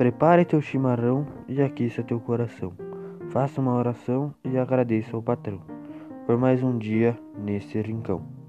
Prepare teu chimarrão e aqueça teu coração. Faça uma oração e agradeça ao patrão por mais um dia nesse rincão.